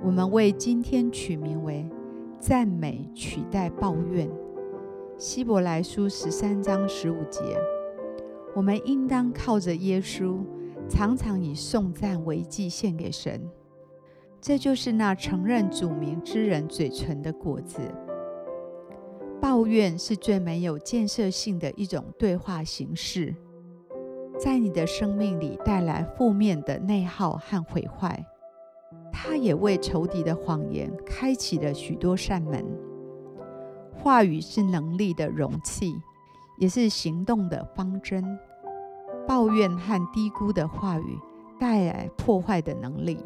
我们为今天取名为“赞美取代抱怨”。希伯来书十三章十五节，我们应当靠着耶稣，常常以颂赞为祭献给神。这就是那承认主名之人嘴唇的果子。抱怨是最没有建设性的一种对话形式，在你的生命里带来负面的内耗和毁坏。他也为仇敌的谎言开启了许多扇门。话语是能力的容器，也是行动的方针。抱怨和低估的话语带来破坏的能力，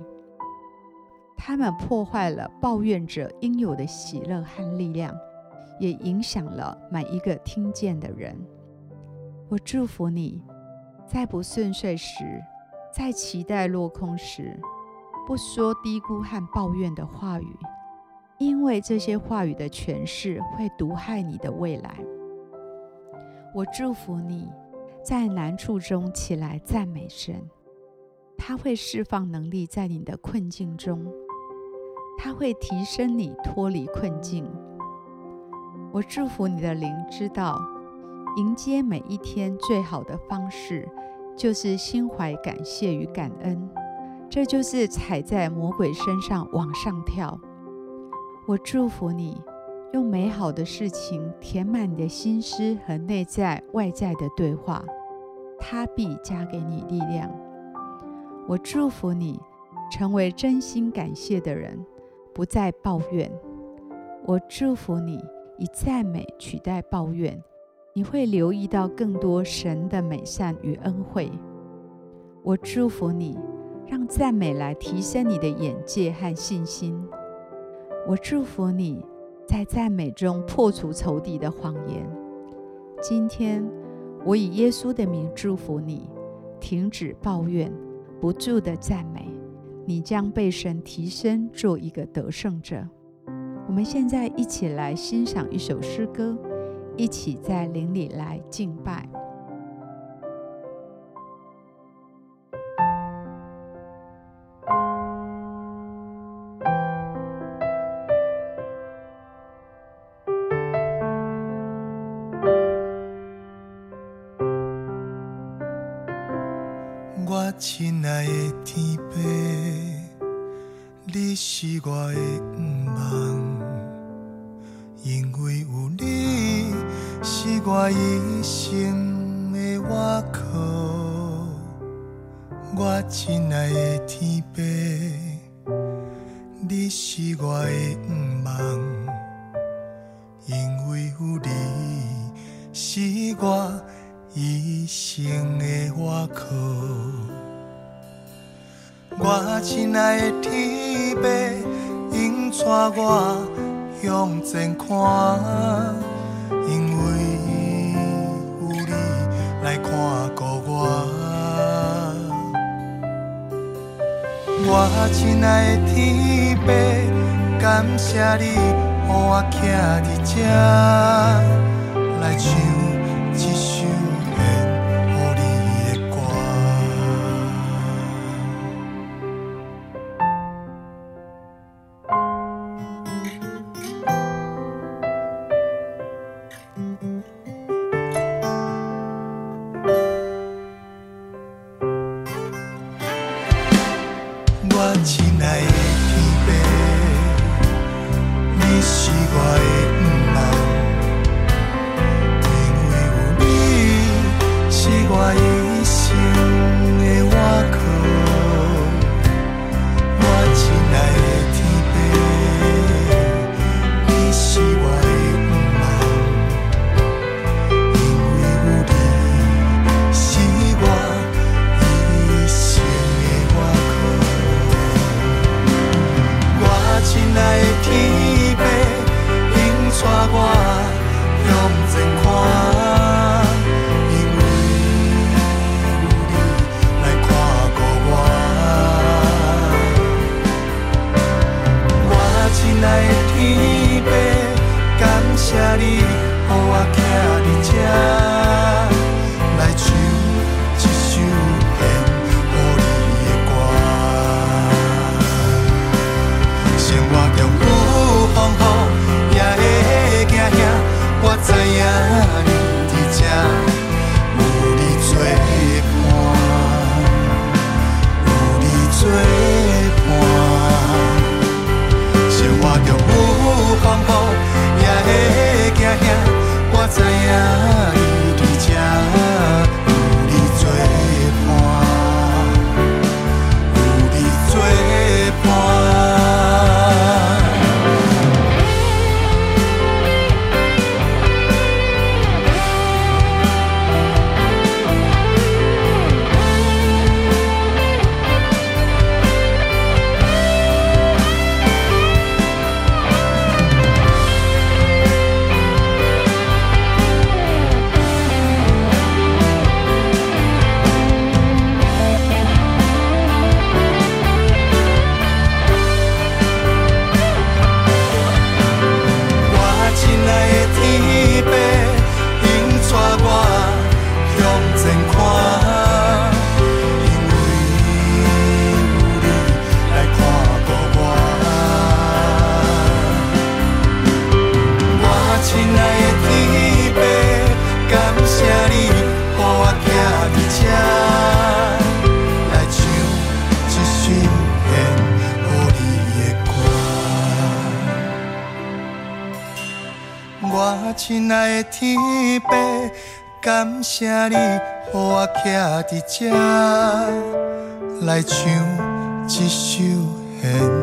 他们破坏了抱怨者应有的喜乐和力量，也影响了每一个听见的人。我祝福你，在不顺遂时，在期待落空时。不说低估和抱怨的话语，因为这些话语的诠释会毒害你的未来。我祝福你，在难处中起来赞美神，他会释放能力在你的困境中，他会提升你脱离困境。我祝福你的灵知道，迎接每一天最好的方式，就是心怀感谢与感恩。这就是踩在魔鬼身上往上跳。我祝福你，用美好的事情填满你的心思和内在外在的对话，他必加给你力量。我祝福你，成为真心感谢的人，不再抱怨。我祝福你，以赞美取代抱怨，你会留意到更多神的美善与恩惠。我祝福你。让赞美来提升你的眼界和信心。我祝福你在赞美中破除仇敌的谎言。今天，我以耶稣的名祝福你，停止抱怨，不住的赞美，你将被神提升做一个得胜者。我们现在一起来欣赏一首诗歌，一起在灵里来敬拜。亲爱的天父，你是我的盼望，因为有你是我一生的依靠。我亲爱的天父，你是我的盼望，因为有你是我一生的依靠。我亲爱的天父，应带我向前看，因为有你来看顾我。我亲爱的天父，感谢你，让我徛在这来唱。一首亲爱的。有你作伴，有你作伴，生活就有方。亲爱的天父，感谢你，予我徛在这，来唱一首献